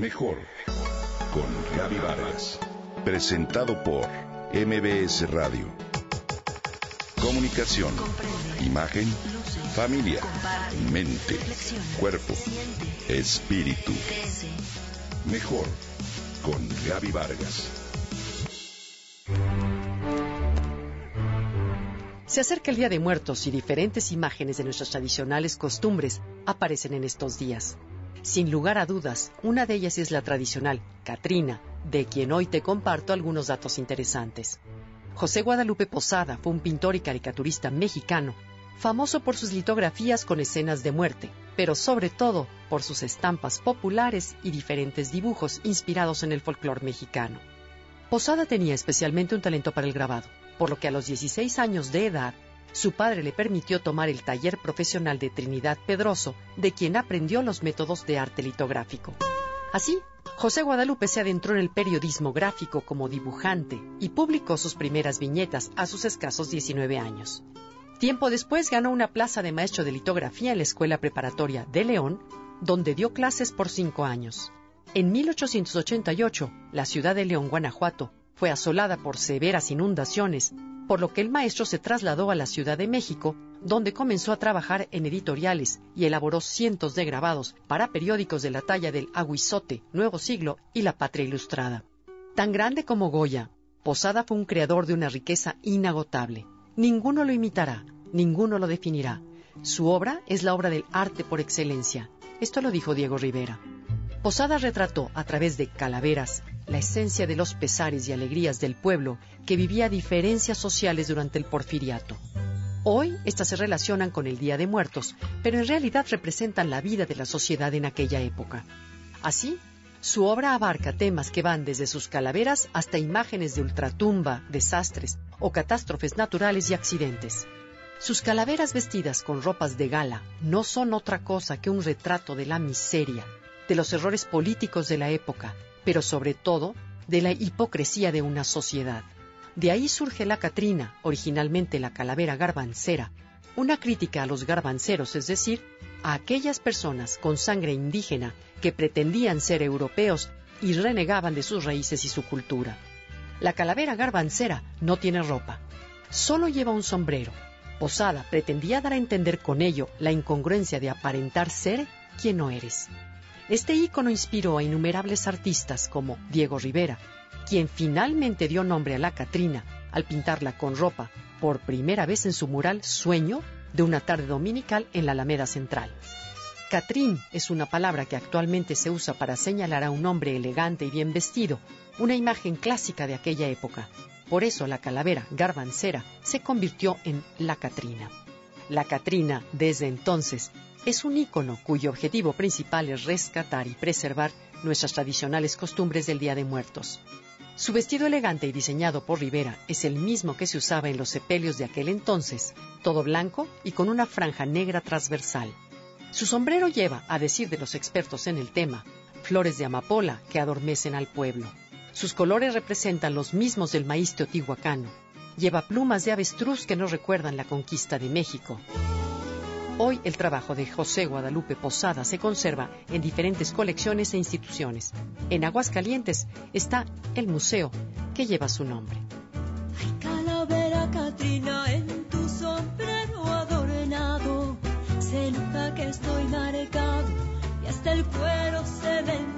Mejor con Gaby Vargas. Presentado por MBS Radio. Comunicación, imagen, familia, mente, cuerpo, espíritu. Mejor con Gaby Vargas. Se acerca el Día de Muertos y diferentes imágenes de nuestras tradicionales costumbres aparecen en estos días. Sin lugar a dudas, una de ellas es la tradicional Catrina, de quien hoy te comparto algunos datos interesantes. José Guadalupe Posada fue un pintor y caricaturista mexicano, famoso por sus litografías con escenas de muerte, pero sobre todo por sus estampas populares y diferentes dibujos inspirados en el folclore mexicano. Posada tenía especialmente un talento para el grabado, por lo que a los 16 años de edad, su padre le permitió tomar el taller profesional de Trinidad Pedroso, de quien aprendió los métodos de arte litográfico. Así, José Guadalupe se adentró en el periodismo gráfico como dibujante y publicó sus primeras viñetas a sus escasos 19 años. Tiempo después ganó una plaza de maestro de litografía en la Escuela Preparatoria de León, donde dio clases por cinco años. En 1888, la ciudad de León, Guanajuato, fue asolada por severas inundaciones, por lo que el maestro se trasladó a la Ciudad de México, donde comenzó a trabajar en editoriales y elaboró cientos de grabados para periódicos de la talla del Aguizote, Nuevo Siglo y La Patria Ilustrada. Tan grande como Goya, Posada fue un creador de una riqueza inagotable. Ninguno lo imitará, ninguno lo definirá. Su obra es la obra del arte por excelencia. Esto lo dijo Diego Rivera. Posada retrató a través de calaveras la esencia de los pesares y alegrías del pueblo que vivía diferencias sociales durante el porfiriato. Hoy estas se relacionan con el Día de Muertos, pero en realidad representan la vida de la sociedad en aquella época. Así, su obra abarca temas que van desde sus calaveras hasta imágenes de ultratumba, desastres o catástrofes naturales y accidentes. Sus calaveras vestidas con ropas de gala no son otra cosa que un retrato de la miseria, de los errores políticos de la época, pero sobre todo de la hipocresía de una sociedad. De ahí surge la Catrina, originalmente la calavera garbancera, una crítica a los garbanceros, es decir, a aquellas personas con sangre indígena que pretendían ser europeos y renegaban de sus raíces y su cultura. La calavera garbancera no tiene ropa, solo lleva un sombrero. Posada pretendía dar a entender con ello la incongruencia de aparentar ser quien no eres. Este ícono inspiró a innumerables artistas como Diego Rivera, quien finalmente dio nombre a la Catrina al pintarla con ropa por primera vez en su mural Sueño de una tarde dominical en la Alameda Central. Catrín es una palabra que actualmente se usa para señalar a un hombre elegante y bien vestido, una imagen clásica de aquella época. Por eso la calavera garbancera se convirtió en la Catrina. La Catrina, desde entonces, es un ícono cuyo objetivo principal es rescatar y preservar nuestras tradicionales costumbres del Día de Muertos. Su vestido elegante y diseñado por Rivera es el mismo que se usaba en los sepelios de aquel entonces, todo blanco y con una franja negra transversal. Su sombrero lleva, a decir de los expertos en el tema, flores de amapola que adormecen al pueblo. Sus colores representan los mismos del maíz teotihuacano. Lleva plumas de avestruz que nos recuerdan la conquista de México. Hoy el trabajo de José Guadalupe Posada se conserva en diferentes colecciones e instituciones. En Aguascalientes está el museo que lleva su nombre. Catrina, en se estoy y cuero se